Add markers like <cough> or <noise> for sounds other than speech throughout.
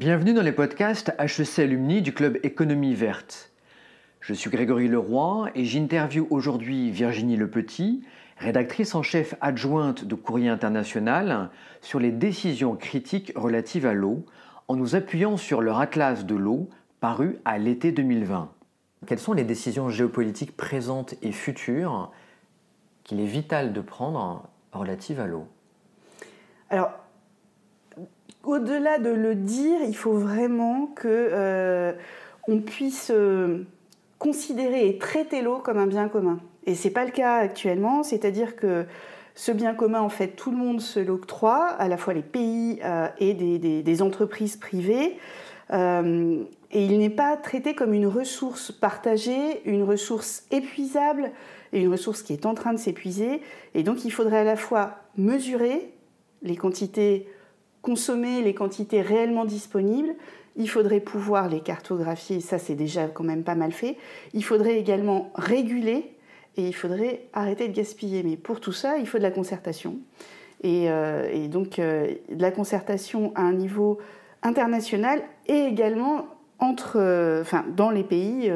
Bienvenue dans les podcasts HEC Alumni du Club Économie Verte. Je suis Grégory Leroy et j'interviewe aujourd'hui Virginie Lepetit, rédactrice en chef adjointe de Courrier International, sur les décisions critiques relatives à l'eau, en nous appuyant sur leur atlas de l'eau paru à l'été 2020. Quelles sont les décisions géopolitiques présentes et futures qu'il est vital de prendre relatives à l'eau? Au-delà de le dire, il faut vraiment que euh, on puisse euh, considérer et traiter l'eau comme un bien commun. Et c'est pas le cas actuellement, c'est-à-dire que ce bien commun, en fait, tout le monde se l'octroie, à la fois les pays euh, et des, entreprises privées. et il n'est pas traité comme une ressource partagée, une ressource épuisable et une ressource qui est en train de s'épuiser. Et donc il faudrait à la fois mesurer les quantités consommer les quantités réellement disponibles, il faudrait pouvoir les cartographier, ça c'est déjà quand même pas mal fait. Il faudrait également réguler et il faudrait arrêter de gaspiller. Mais pour tout ça, il faut de la concertation. Et, euh, donc euh, de la concertation à un niveau international et également entre, euh, enfin, dans les pays,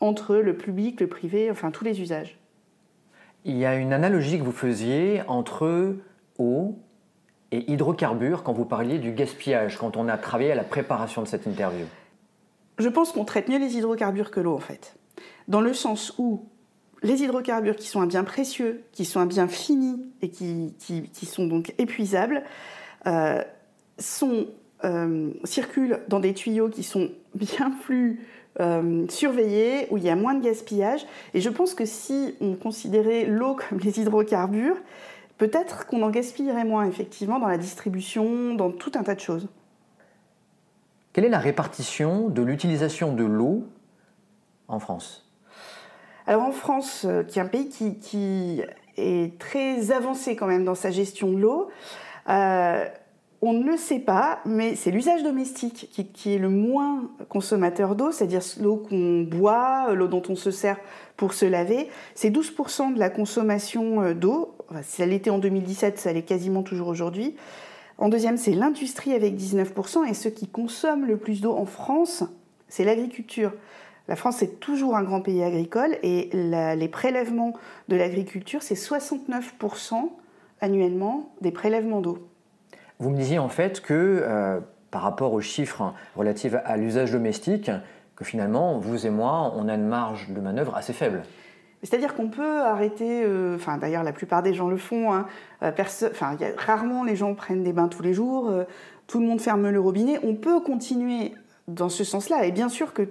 entre le public, le privé, enfin tous les usages. Il y a une analogie que vous faisiez entre eau, et hydrocarbures quand vous parliez du gaspillage, quand on a travaillé à la préparation de cette interview Je pense qu'on traite mieux les hydrocarbures que l'eau en fait. Dans le sens où les hydrocarbures qui sont un bien précieux, qui sont un bien fini et qui, sont donc épuisables, euh, euh, circulent dans des tuyaux qui sont bien plus euh, surveillés, où il y a moins de gaspillage. Et je pense que si on considérait l'eau comme les hydrocarbures, peut-être qu'on en gaspillerait moins, effectivement, dans la distribution, dans tout un tas de choses. Quelle est la répartition de l'utilisation de l'eau en France? Alors en France, euh, qui est un pays qui, est très avancé quand même dans sa gestion de l'eau, euh, on ne le sait pas, mais c'est l'usage domestique qui, est le moins consommateur d'eau, c'est-à-dire l'eau qu'on boit, l'eau dont on se sert pour se laver. C'est 12% de la consommation euh, d'eau. ça l'était en 2017, ça l'est quasiment toujours aujourd'hui. En deuxième, c'est l'industrie avec 19%. Et ce qui consomme le plus d'eau en France, c'est l'agriculture. La France est toujours un grand pays agricole et les prélèvements de l'agriculture, c'est 69% annuellement des prélèvements d'eau. Vous me disiez en fait que euh, par rapport aux chiffres relatifs à l'usage domestique, que finalement, vous et moi, on a une marge de manœuvre assez faible. C'est-à-dire qu'on peut arrêter, euh, d'ailleurs la plupart des gens le font, hein, euh, rarement les gens prennent des bains tous les jours, tout le monde ferme le robinet, on peut continuer dans ce sens-là, et bien sûr que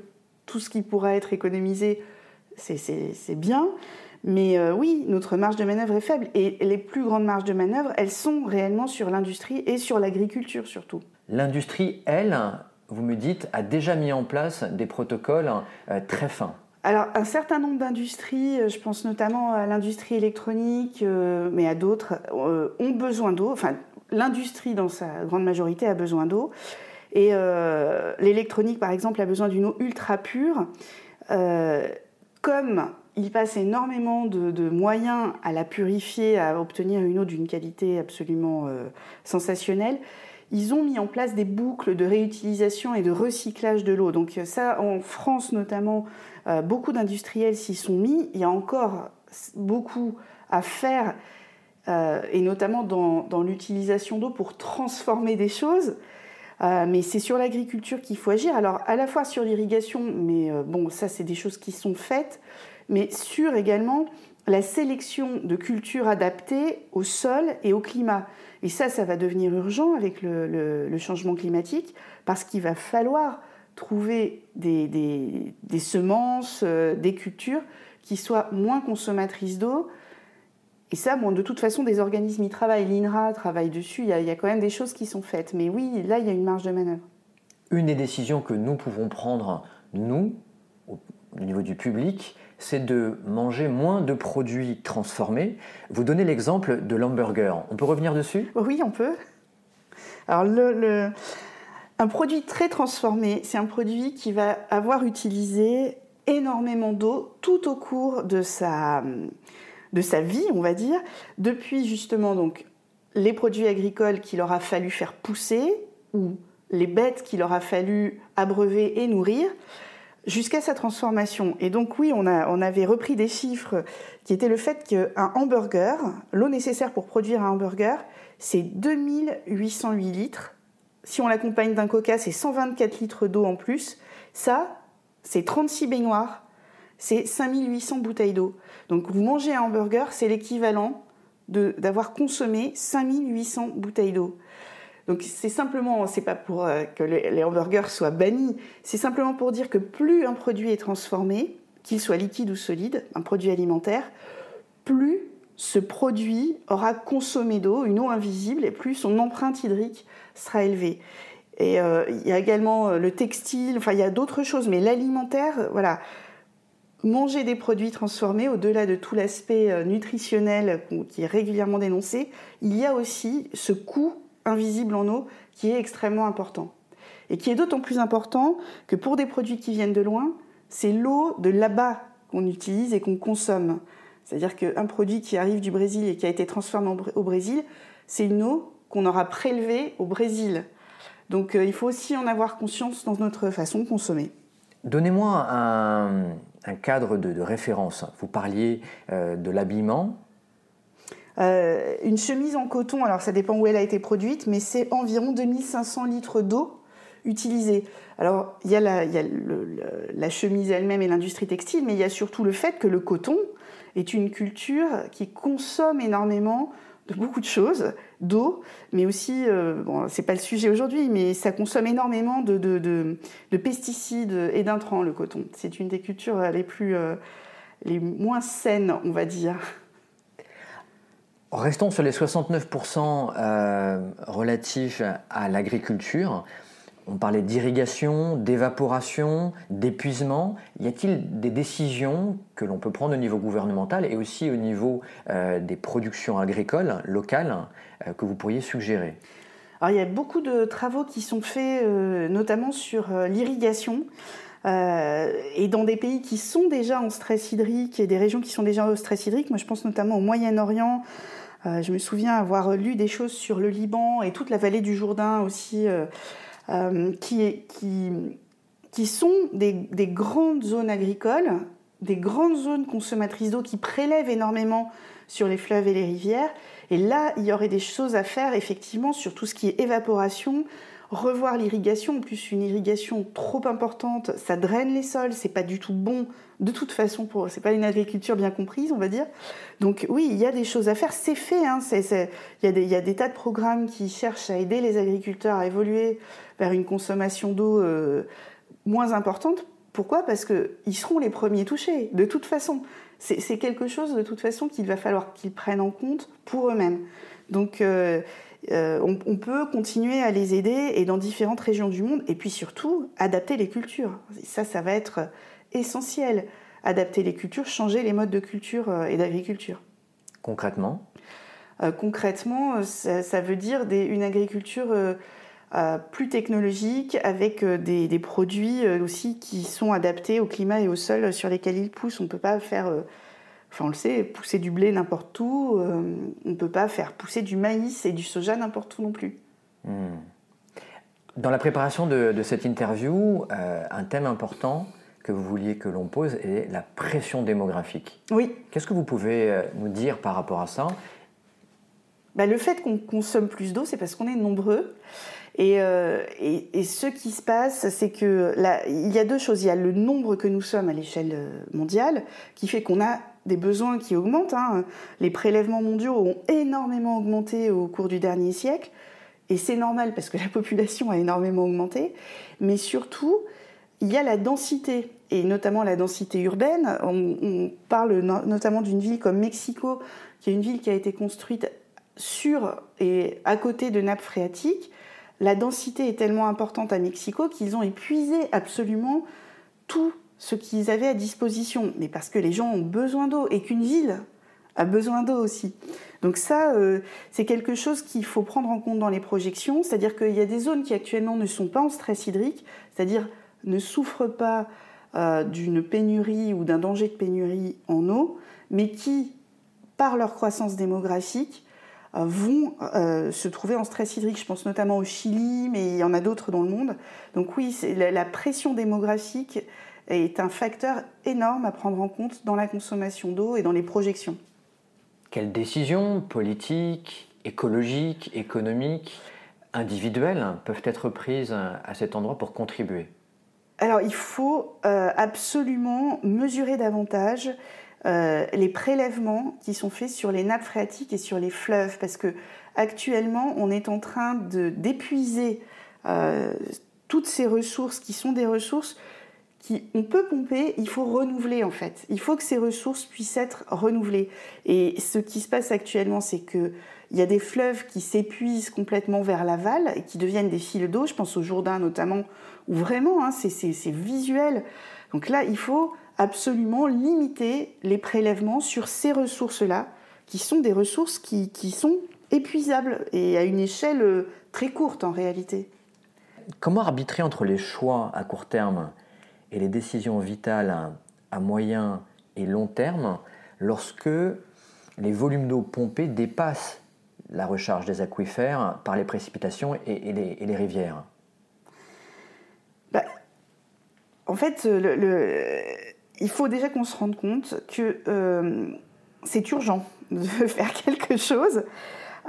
tout ce qui pourra être économisé, c'est bien, mais euh, oui, notre marge de manœuvre est faible. Et les plus grandes marges de manœuvre, elles sont réellement sur l'industrie et sur l'agriculture surtout. L'industrie, elle, vous me dites, a déjà mis en place des protocoles euh, très fins. Alors, un certain nombre d'industries, euh, je pense notamment à l'industrie électronique, mais à d'autres, ont besoin d'eau. Enfin, l'industrie, dans sa grande majorité, a besoin d'eau. Et l'électronique, par exemple, a besoin d'une eau ultra pure. comme ils passent énormément de, moyens à la purifier, à obtenir une eau d'une qualité absolument euh, sensationnelle. Ils ont mis en place des boucles de réutilisation et de recyclage de l'eau. Donc ça, en France notamment, euh, beaucoup d'industriels s'y sont mis. Il y a encore beaucoup à faire, euh, et notamment dans l'utilisation d'eau pour transformer des choses. mais c'est sur l'agriculture qu'il faut agir. Alors à la fois sur l'irrigation, mais bon, ça c'est des choses qui sont faites mais sur également la sélection de cultures adaptées au sol et au climat. Et ça, ça va devenir urgent avec le, changement climatique, parce qu'il va falloir trouver des, semences, euh, des cultures qui soient moins consommatrices d'eau. Et ça, bon, de toute façon, des organismes y travaillent, l'INRA travaille dessus, y, a, il y, a, quand même des choses qui sont faites. Mais oui, là, il y a une marge de manœuvre. Une des décisions que nous pouvons prendre, nous, au niveau du public, c'est de manger moins de produits transformés. Vous donnez l'exemple de l'hamburger. On peut revenir dessus? Oui, on peut. Alors, un produit très transformé, c'est un produit qui va avoir utilisé énormément d'eau tout au cours de sa, de sa vie, on va dire, depuis justement donc les produits agricoles qu'il aura fallu faire pousser ou les bêtes qu'il aura fallu abreuver et nourrir jusqu'à sa transformation. Et donc oui, on, avait repris des chiffres qui étaient le fait qu'un hamburger, l'eau nécessaire pour produire un hamburger, c'est 2808 litres. Si on l'accompagne d'un coca, c'est 124 litres d'eau en plus. Ça, c'est 36 baignoires, c'est 5800 bouteilles d'eau. Donc vous mangez un hamburger, c'est l'équivalent d'avoir consommé 5800 bouteilles d'eau. Donc c'est simplement, c'est pas pour euh, que les hamburgers soient bannis, c'est simplement pour dire que plus un produit est transformé, qu'il soit liquide ou solide, un produit alimentaire, plus ce produit aura consommé d'eau, une eau invisible, et plus son empreinte hydrique sera élevée. Et euh, il y a également euh, le textile, enfin il y a d'autres choses, mais l'alimentaire, voilà, manger des produits transformés, au-delà de tout l'aspect nutritionnel qui est régulièrement dénoncé, il y a aussi ce coût invisible en eau qui est extrêmement important. Et qui est d'autant plus important que pour des produits qui viennent de loin, c'est l'eau de là-bas qu'on utilise et qu'on consomme. C'est-à-dire qu'un produit qui arrive du Brésil et qui a été transformé au Brésil, c'est une eau qu'on aura prélevée au Brésil. Donc euh, il faut aussi en avoir conscience dans notre façon de consommer. Donnez-moi un, cadre de, référence. Vous parliez euh, de l'habillement. Euh, une chemise en coton, alors ça dépend où elle a été produite, mais c'est environ 2500 litres d'eau utilisée. Alors il y a, la chemise elle-même et l'industrie textile, mais il y a surtout le fait que le coton est une culture qui consomme énormément de beaucoup de choses, d'eau, mais aussi, euh, bon, c'est pas le sujet aujourd'hui, mais ça consomme énormément de, de, pesticides et d'intrants, le coton. C'est une des cultures les plus, euh, les moins saines, on va dire. Restons sur les 69% euh, relatifs à l'agriculture. On parlait d'irrigation, d'évaporation, d'épuisement. Y a-t-il des décisions que l'on peut prendre au niveau gouvernemental et aussi au niveau euh, des productions agricoles locales euh, que vous pourriez suggérer? Alors, il y a beaucoup de travaux qui sont faits, notamment sur l'irrigation. Et dans des pays qui sont déjà en stress hydrique et des régions qui sont déjà en stress hydrique, moi je pense notamment au Moyen-Orient, je me souviens avoir lu des choses sur le Liban et toute la vallée du Jourdain aussi, euh, qui, sont des, grandes zones agricoles, des grandes zones consommatrices d'eau qui prélèvent énormément sur les fleuves et les rivières. Et là, il y aurait des choses à faire effectivement sur tout ce qui est évaporation, revoir l'irrigation. En plus, une irrigation trop importante, ça draine les sols, c'est pas du tout bon de toute façon pour. C'est pas une agriculture bien comprise, on va dire. Donc oui, il y a des choses à faire. C'est fait. Hein, il, y y a des tas de programmes qui cherchent à aider les agriculteurs à évoluer vers une consommation d'eau euh, moins importante. Pourquoi? Parce qu'ils seront les premiers touchés, de toute façon. C'est quelque chose, de toute façon, qu'il va falloir qu'ils prennent en compte pour eux-mêmes. Donc, euh, euh, on, peut continuer à les aider et dans différentes régions du monde. Et puis surtout, adapter les cultures. Ça, ça va être essentiel. Adapter les cultures, changer les modes de culture et d'agriculture. Concrètement? Concrètement, ça, veut dire une agriculture euh, plus technologique, avec euh, des, produits euh, aussi qui sont adaptés au climat et au sol sur lesquels ils poussent. On ne peut pas faire, enfin on le sait, pousser du blé n'importe où. on ne peut pas faire pousser du maïs et du soja n'importe où non plus. Hmm. Dans la préparation de, de cette interview, un thème important que vous vouliez que l'on pose est la pression démographique. Oui. Qu'est-ce que vous pouvez nous dire par rapport à ça? Bah, Le fait qu'on consomme plus d'eau, c'est parce qu'on est nombreux. Euh, et, ce qui se passe, c'est que là, il y a deux choses. Il y a le nombre que nous sommes à l'échelle euh, mondiale, qui fait qu'on a des besoins qui augmentent. Hein. Les prélèvements mondiaux ont énormément augmenté au cours du dernier siècle. Et c'est normal parce que la population a énormément augmenté. Mais surtout, il y a la densité, et notamment la densité urbaine. On, on parle notamment d'une ville comme Mexico, qui est une ville qui a été construite sur et à côté de nappes phréatiques la densité est tellement importante à Mexico qu'ils ont épuisé absolument tout ce qu'ils avaient à disposition. Mais parce que les gens ont besoin d'eau et qu'une ville a besoin d'eau aussi. Donc ça, euh, c'est quelque chose qu'il faut prendre en compte dans les projections, c'est-à-dire qu'il y a des zones qui actuellement ne sont pas en stress hydrique, c'est-à-dire ne souffrent pas euh, d'une pénurie ou d'un danger de pénurie en eau, mais qui, par leur croissance démographique, vont se trouver en stress hydrique. Je pense notamment au Chili, mais il y en a d'autres dans le monde. Donc oui, la pression démographique est un facteur énorme à prendre en compte dans la consommation d'eau et dans les projections. Quelles décisions politiques, écologiques, économiques, individuelles peuvent être prises à cet endroit pour contribuer? Alors il faut euh, absolument mesurer davantage euh, les prélèvements qui sont faits sur les nappes phréatiques et sur les fleuves, parce que actuellement on est en train d'épuiser euh, toutes ces ressources qui sont des ressources on peut pomper, il faut renouveler en fait. Il faut que ces ressources puissent être renouvelées. Et ce qui se passe actuellement, c'est que il y a des fleuves qui s'épuisent complètement vers l'aval et qui deviennent des fils d'eau. Je pense au Jourdain notamment, où vraiment hein, c'est visuel. Donc là, il faut absolument limiter les prélèvements sur ces ressources-là, qui sont des ressources qui, qui sont épuisables et à une échelle euh, très courte en réalité. Comment arbitrer entre les choix à court terme? Et les décisions vitales à moyen et long terme lorsque les volumes d'eau pompés dépassent la recharge des aquifères par les précipitations et, les, rivières bah, En fait, il faut déjà qu'on se rende compte que euh, c'est urgent de <laughs> faire quelque chose.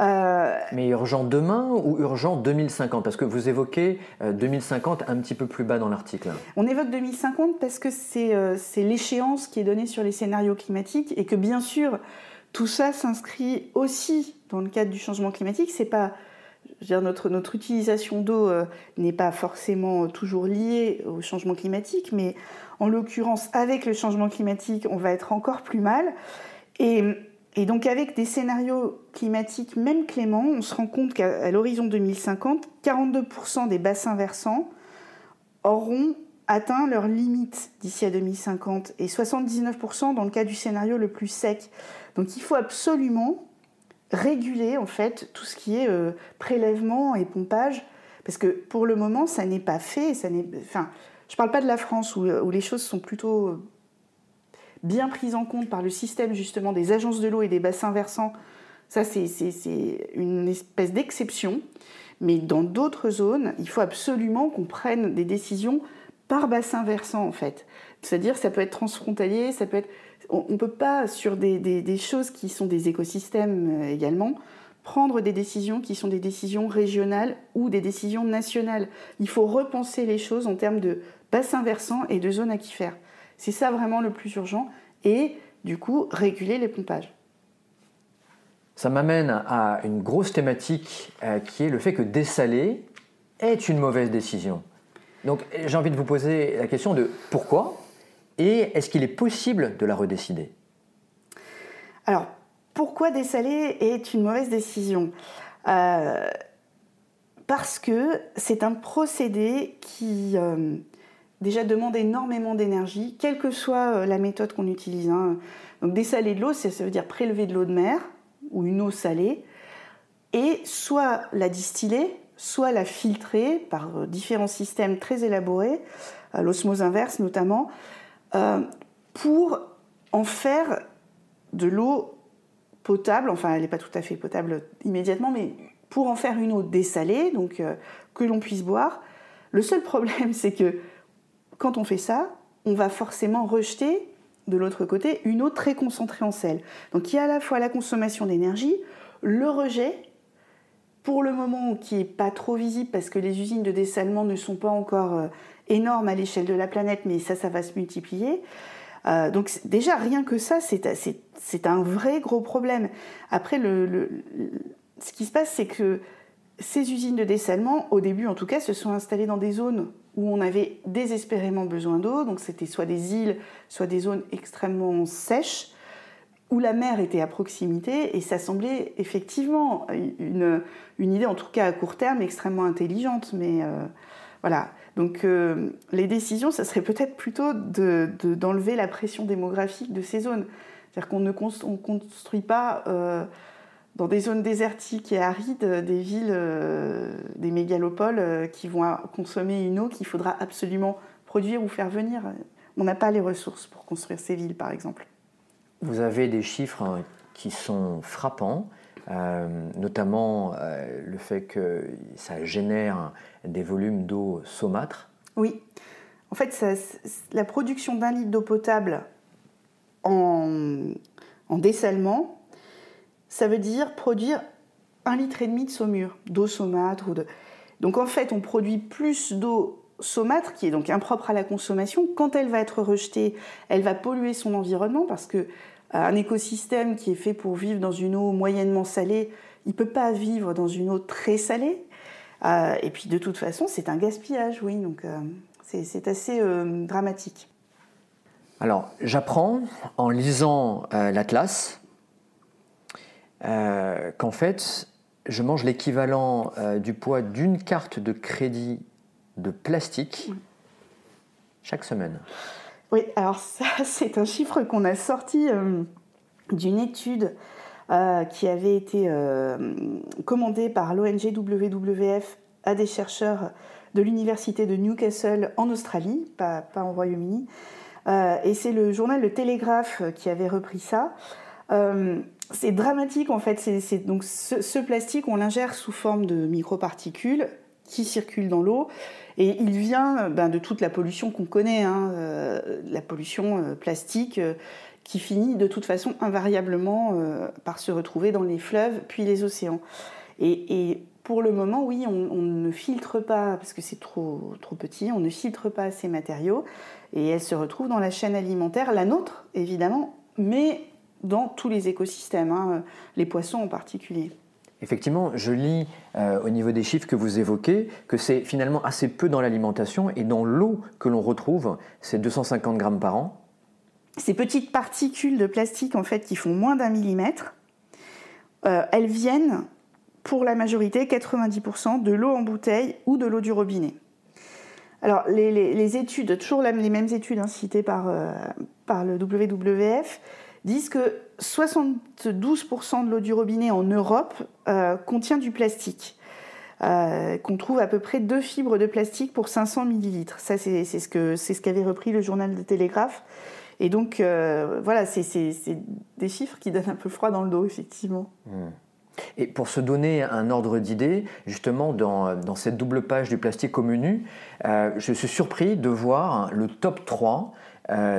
Euh, Mais urgent demain ou urgent 2050 Parce que vous évoquez 2050 euh, un petit peu plus bas dans l'article. On évoque 2050 parce que euh, c'est l'échéance qui est donnée sur les scénarios climatiques et que bien sûr, tout ça s'inscrit aussi dans le cadre du changement climatique. C'est pas dire, notre, notre utilisation d'eau n'est pas forcément toujours liée au changement climatique, mais en l'occurrence, avec le changement climatique, on va être encore plus mal. Et et donc avec des scénarios climatiques même cléments, on se rend compte qu'à l'horizon 2050, 42% des bassins versants auront atteint leurs limites d'ici à 2050 et 79% dans le cas du scénario le plus sec. Donc il faut absolument réguler en fait tout ce qui est euh, prélèvement et pompage parce que pour le moment ça n'est pas fait. Ça n'est, enfin, je ne parle pas de la France où, où les choses sont plutôt bien prise en compte par le système justement des agences de l'eau et des bassins versants. Ça, c'est une espèce d'exception. Mais dans d'autres zones, il faut absolument qu'on prenne des décisions par bassin versant, en fait. C'est-à-dire, ça peut être transfrontalier, ça peut être... On ne peut pas, sur des, choses qui sont des écosystèmes euh, également, prendre des décisions qui sont des décisions régionales ou des décisions nationales. Il faut repenser les choses en termes de bassin versant et de zones aquifères. C'est ça vraiment le plus urgent. Et du coup, réguler les pompages. Ça m'amène à une grosse thématique euh, qui est le fait que dessaler est une mauvaise décision. Donc j'ai envie de vous poser la question de pourquoi et est-ce qu'il est possible de la redécider? Alors, pourquoi dessaler est une mauvaise décision? Euh, Parce que c'est un procédé qui, euh, déjà demande énormément d'énergie, quelle que soit euh, la méthode qu'on utilise. Hein. Donc dessaler de l'eau, ça veut dire prélever de l'eau de mer ou une eau salée, et soit la distiller, soit la filtrer par euh, différents systèmes très élaborés, euh, l'osmose inverse notamment, pour en faire de l'eau potable, enfin elle n'est pas tout à fait potable immédiatement, mais pour en faire une eau dessalée, donc que l'on puisse boire. Le seul problème, <laughs> c'est que quand on fait ça, on va forcément rejeter de l'autre côté une eau très concentrée en sel. Donc il y a à la fois la consommation d'énergie, le rejet, pour le moment qui n'est pas trop visible parce que les usines de dessalement ne sont pas encore euh, énormes à l'échelle de la planète, mais ça, ça va se multiplier. Euh, donc déjà, rien que ça, c'est un vrai gros problème. Après, ce qui se passe, c'est que ces usines de dessalement, au début en tout cas, se sont installées dans des zones où on avait désespérément besoin d'eau, donc c'était soit des îles, soit des zones extrêmement sèches, où la mer était à proximité, et ça semblait effectivement une, idée, en tout cas à court terme, extrêmement intelligente. Mais euh, voilà, donc euh, les décisions, ça serait peut-être plutôt d'enlever la pression démographique de ces zones. C'est-à-dire qu'on ne construit pas... Euh, dans des zones désertiques et arides, des villes, euh, des mégalopoles euh, qui vont consommer une eau qu'il faudra absolument produire ou faire venir. On n'a pas les ressources pour construire ces villes, par exemple. Vous avez des chiffres hein, qui sont frappants. notamment le fait que ça génère des volumes d'eau saumâtre. Oui. En fait, la production d'un litre d'eau potable en, en, dessalement, ça veut dire produire un litre et demi de saumure, d'eau saumâtre. Donc en fait, on produit plus d'eau saumâtre, qui est donc impropre à la consommation. Quand elle va être rejetée, elle va polluer son environnement parce que euh, un écosystème qui est fait pour vivre dans une eau moyennement salée, il ne peut pas vivre dans une eau très salée. Euh, et puis de toute façon, c'est un gaspillage, oui. Donc euh, c'est assez dramatique. Alors, j'apprends en lisant l'Atlas qu'en fait, je mange l'équivalent du poids d'une carte de crédit de plastique chaque semaine. Oui, alors ça, <laughs> c'est un chiffre qu'on a sorti euh, d'une étude euh, qui avait été euh, commandée par l'ONG WWF à des chercheurs de l'université de Newcastle en Australie, pas, pas au Royaume-Uni. et c'est le journal Le Télégraphe qui avait repris ça. C'est dramatique en fait. C'est, donc ce, plastique, on l'ingère sous forme de microparticules qui circulent dans l'eau et il vient ben, de toute la pollution qu'on connaît, hein, euh, la pollution euh, plastique euh, qui finit de toute façon invariablement par se retrouver dans les fleuves puis les océans. Et, pour le moment, oui, on, ne filtre pas, parce que c'est trop, trop petit, on ne filtre pas ces matériaux et elles se retrouvent dans la chaîne alimentaire, la nôtre évidemment, mais dans tous les écosystèmes, hein, les poissons en particulier. Effectivement, je lis euh, au niveau des chiffres que vous évoquez que c'est finalement assez peu dans l'alimentation et dans l'eau que l'on retrouve, c'est 250 grammes par an. Ces petites particules de plastique en fait qui font moins d'un millimètre, euh, elles viennent pour la majorité, 90%, de l'eau en bouteille ou de l'eau du robinet. Alors les, études, toujours les mêmes études hein, citées par, euh, par le WWF, disent que 72% de l'eau du robinet en Europe euh, contient du plastique. Euh, qu'on trouve à peu près deux fibres de plastique pour 500 millilitres. Ça, c'est ce qu'avait ce repris le journal de Télégraphe. Et donc, euh, voilà, c'est des chiffres qui donnent un peu froid dans le dos, effectivement. Hmm. Et pour se donner un ordre d'idée, justement, dans, dans, cette double page du plastique au menu, je suis surpris de voir le top 3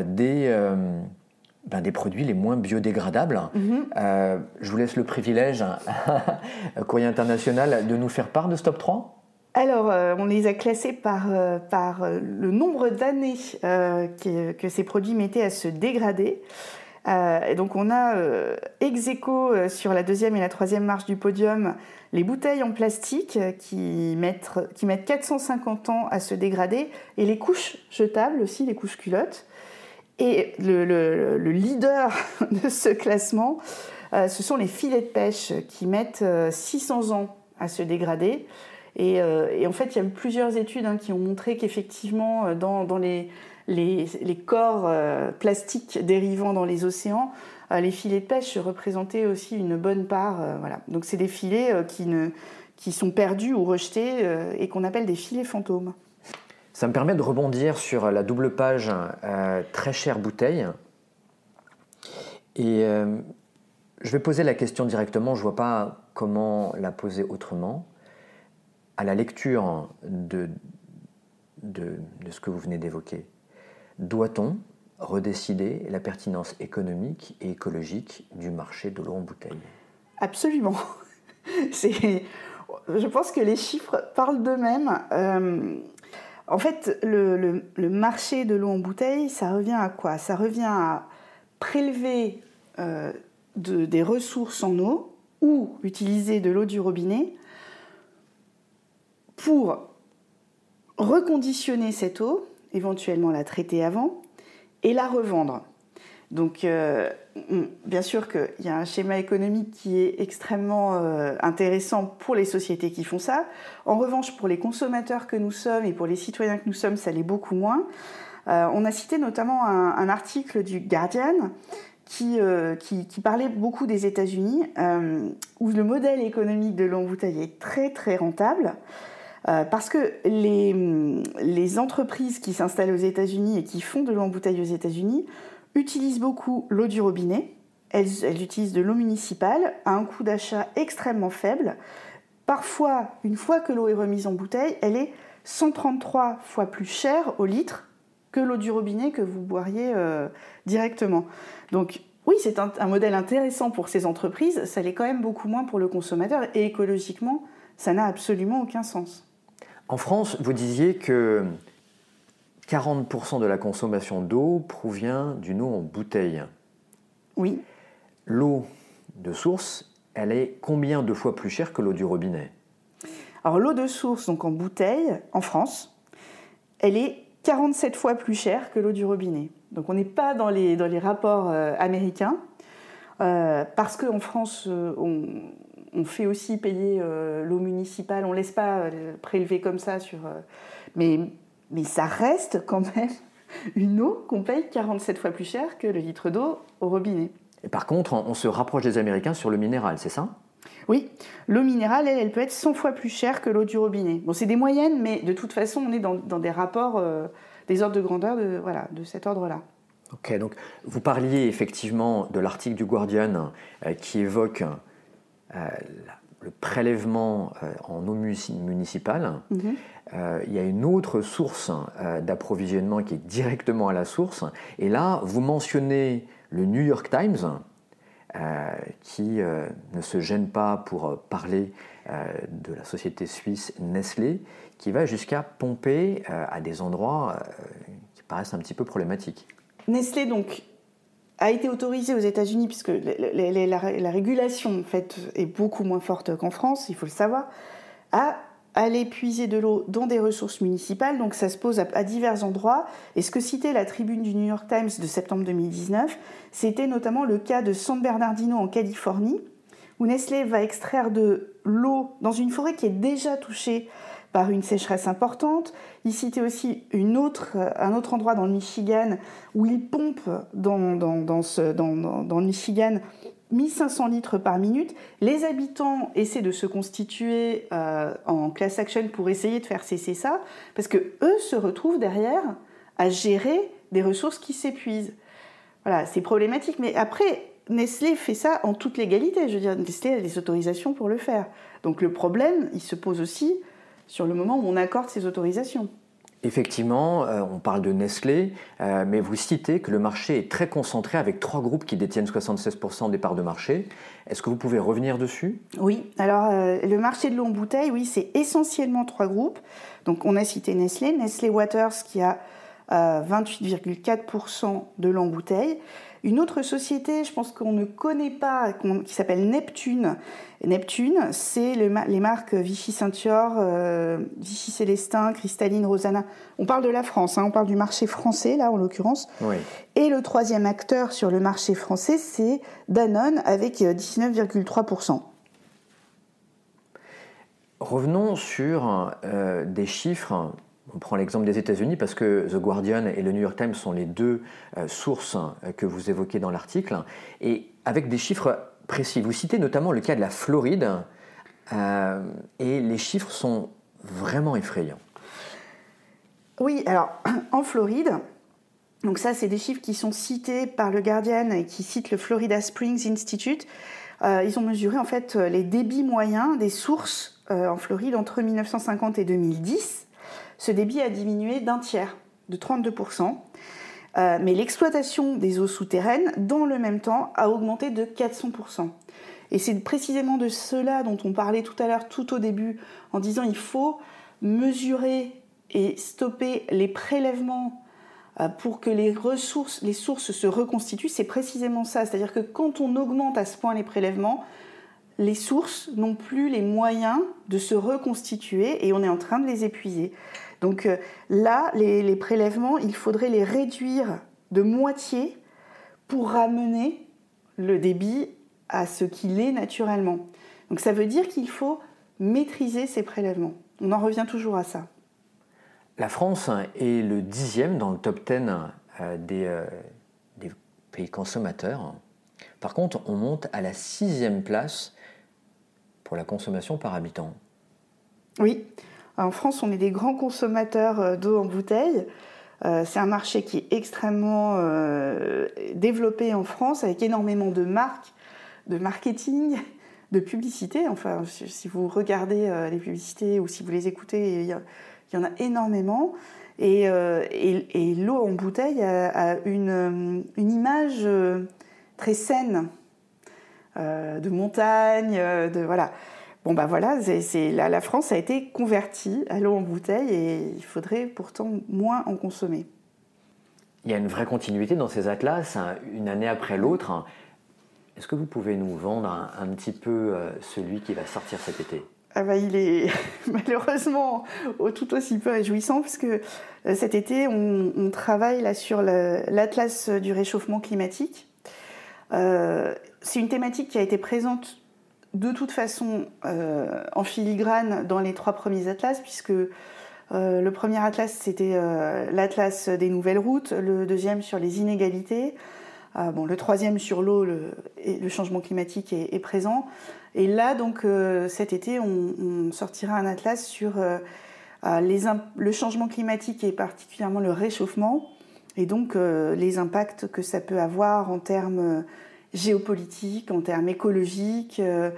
des ben, des produits les moins biodégradables. Mhm. Euh, je vous laisse le privilège, <laughs> Courrier International, de nous faire part de Stop 3 alors, euh, on les a classés par, euh, par le nombre d'années que, que, ces produits mettaient à se dégrader. et donc, on a ex aequo sur la deuxième et la troisième marche du podium les bouteilles en plastique qui mettent, qui mettent 450 ans à se dégrader et les couches jetables aussi, les couches culottes. Et le, leader <laughs> de ce classement, euh, ce sont les filets de pêche qui mettent 600 euh, ans à se dégrader. Euh, et, en fait, il y a plusieurs études hein, qui ont montré qu'effectivement, dans, les, corps plastiques dérivant dans les océans, les filets de pêche représentaient aussi une bonne part. voilà. Donc, c'est des filets qui sont perdus ou rejetés et qu'on appelle des filets fantômes. Ça me permet de rebondir sur la double page euh, très chère bouteille. Et euh, je vais poser la question directement, je ne vois pas comment la poser autrement. À la lecture de, de, ce que vous venez d'évoquer, doit-on redécider la pertinence économique et écologique du marché de l'eau en bouteille? Absolument. <laughs> je pense que les chiffres parlent d'eux-mêmes. Euh, en fait, le, marché de l'eau en bouteille, ça revient à quoi? Ça revient à prélever euh, des ressources en eau ou utiliser de l'eau du robinet pour reconditionner cette eau, éventuellement la traiter avant, et la revendre. Donc, euh, bien sûr qu'il y a un schéma économique qui est extrêmement euh, intéressant pour les sociétés qui font ça. En revanche, pour les consommateurs que nous sommes et pour les citoyens que nous sommes, ça l'est beaucoup moins. Euh, on a cité notamment un, article du Guardian qui, parlait beaucoup des États-Unis, où le modèle économique de l'embouteille est très très rentable. parce que les, les entreprises qui s'installent aux États-Unis et qui font de l'embouteille aux États-Unis utilisent beaucoup l'eau du robinet elles, utilisent de l'eau municipale à un coût d'achat extrêmement faible. Parfois, une fois que l'eau est remise en bouteille, elle est 133 fois plus chère au litre que l'eau du robinet que vous boiriez euh, directement. Donc oui, c'est un modèle intéressant pour ces entreprises, ça l'est quand même beaucoup moins pour le consommateur et écologiquement, ça n'a absolument aucun sens. En France, vous disiez que 40% de la consommation d'eau provient d'une eau en bouteille. Oui. L'eau de source, elle est combien de fois plus chère que l'eau du robinet? Alors l'eau de source, donc en bouteille, en France, elle est 47 fois plus chère que l'eau du robinet. Donc on n'est pas dans les, dans les rapports euh, américains, euh, parce qu'en France, euh, on, on, fait aussi payer l'eau municipale, on ne laisse pas prélever comme ça sur... mais, mais ça reste quand même une eau qu'on paye 47 fois plus cher que le litre d'eau au robinet. Et par contre, on se rapproche des Américains sur le minéral, c'est ça? Oui, l'eau minérale, elle, elle peut être 100 fois plus chère que l'eau du robinet. Bon, c'est des moyennes, mais de toute façon, on est dans, dans des rapports, euh, des ordres de grandeur de, voilà, de cet ordre-là. Ok, donc vous parliez effectivement de l'article du Guardian euh, qui évoque euh, le prélèvement euh, en eau munici- municipale. Mhm. Euh, il y a une autre source euh, d'approvisionnement qui est directement à la source. Et là, vous mentionnez le New York Times, euh, qui ne se gêne pas pour parler de la société suisse Nestlé, qui va jusqu'à pomper à des endroits qui paraissent un petit peu problématiques. Nestlé, donc, a été autorisé aux États-Unis, puisque la, la- la- la- la régulation en est beaucoup moins forte qu'en France, il faut le savoir, à aller puiser de l'eau dans des ressources municipales. Donc ça se pose à, à divers endroits. Et ce que citait la tribune du New York Times de septembre 2019, c'était notamment le cas de San Bernardino en Californie, où Nestlé va extraire de l'eau dans une forêt qui est déjà touchée par une sécheresse importante. Il citait aussi une autre, euh, un autre endroit dans le Michigan où il pompe dans, dans, dans, le Michigan 1500 litres par minute. Les habitants essaient de se constituer euh, en class action pour essayer de faire cesser ça, parce que eux se retrouvent derrière à gérer des ressources qui s'épuisent. Voilà, c'est problématique. Mais après, Nestlé fait ça en toute légalité. Je veux dire, Nestlé a des autorisations pour le faire. Donc le problème, il se pose aussi sur le moment où on accorde ces autorisations. Effectivement, euh, on parle de Nestlé, euh, mais vous citez que le marché est très concentré avec trois groupes qui détiennent 76% des parts de marché. Est-ce que vous pouvez revenir dessus? Oui, alors euh, le marché de l'eau en bouteille, oui, c'est essentiellement trois groupes. Donc on a cité Nestlé, Nestlé Waters qui a euh, 28,4% de l'eau en bouteille. Une autre société, je pense qu'on ne connaît pas, qui s'appelle Neptune. Neptune, c'est le les marques Vichy Ceinture, euh, Vichy Célestin, Cristalline, Rosanna. On parle de la France, hein, on parle du marché français là en l'occurrence. Oui. Et le troisième acteur sur le marché français, c'est Danone avec euh, 19,3%. Revenons sur euh, des chiffres. Prend l'exemple des États-Unis parce que The Guardian et le New York Times sont les deux euh, sources euh, que vous évoquez dans l'article. Et avec des chiffres précis. Vous citez notamment le cas de la Floride. euh, et les chiffres sont vraiment effrayants. Oui, alors <clears throat> en Floride, donc ça c'est des chiffres qui sont cités par le Guardian et qui citent le Florida Springs Institute. Euh, ils ont mesuré en fait les débits moyens des sources en Floride entre 1950 et 2010. Ce débit a diminué d'un tiers, de 32%. Euh, mais l'exploitation des eaux souterraines, dans le même temps, a augmenté de 400%. Et c'est précisément de cela dont on parlait tout à l'heure, tout au début, en disant il faut mesurer et stopper les prélèvements euh, pour que les ressources, les sources se reconstituent. C'est précisément ça. C'est-à-dire que quand on augmente à ce point les prélèvements, les sources n'ont plus les moyens de se reconstituer et on est en train de les épuiser. Donc euh, là, les, les prélèvements, il faudrait les réduire de moitié pour ramener le débit à ce qu'il est naturellement. Donc ça veut dire qu'il faut maîtriser ces prélèvements. On en revient toujours à ça. La France est le dixième dans le top 10 euh, des, euh, des pays consommateurs. Par contre, on monte à la sixième place pour la consommation par habitant. Oui, en France, on est des grands consommateurs euh, d'eau en bouteille. c'est un marché qui est extrêmement développé en France avec énormément de marques, de marketing, <laughs> de publicité. Enfin, si vous regardez les publicités ou si vous les écoutez, il y, en a énormément. Et, l'eau en bouteille a, une, une, image très saine de montagne, de voilà. Bon, bah voilà, c'est, la, France a été convertie à l'eau en bouteille et il faudrait pourtant moins en consommer. Il y a une vraie continuité dans ces atlas, hein, une année après l'autre. Est-ce que vous pouvez nous vendre un, petit peu euh, celui qui va sortir cet été? Ah bah, il est <laughs> malheureusement tout aussi peu réjouissant parce que euh, cet été on, travaille là sur l'atlas du réchauffement climatique. Euh, c'est une thématique qui a été présente de toute façon euh, en filigrane dans les trois premiers atlas, puisque euh, le premier atlas, c'était euh, l'atlas des nouvelles routes, le deuxième sur les inégalités, le troisième sur l'eau, le, changement climatique est, présent. Et là, donc, cet été, on, sortira un atlas sur le changement climatique et particulièrement le réchauffement, et donc les impacts que ça peut avoir en termes géopolitique, en termes écologiques. Euh,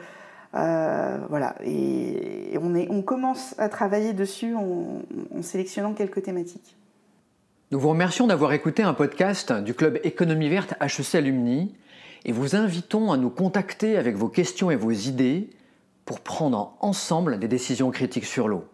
euh, voilà, et, on commence à travailler dessus en, en sélectionnant quelques thématiques. Nous vous remercions d'avoir écouté un podcast du club Économie Verte HEC Alumni et vous invitons à nous contacter avec vos questions et vos idées pour prendre ensemble des décisions critiques sur l'eau.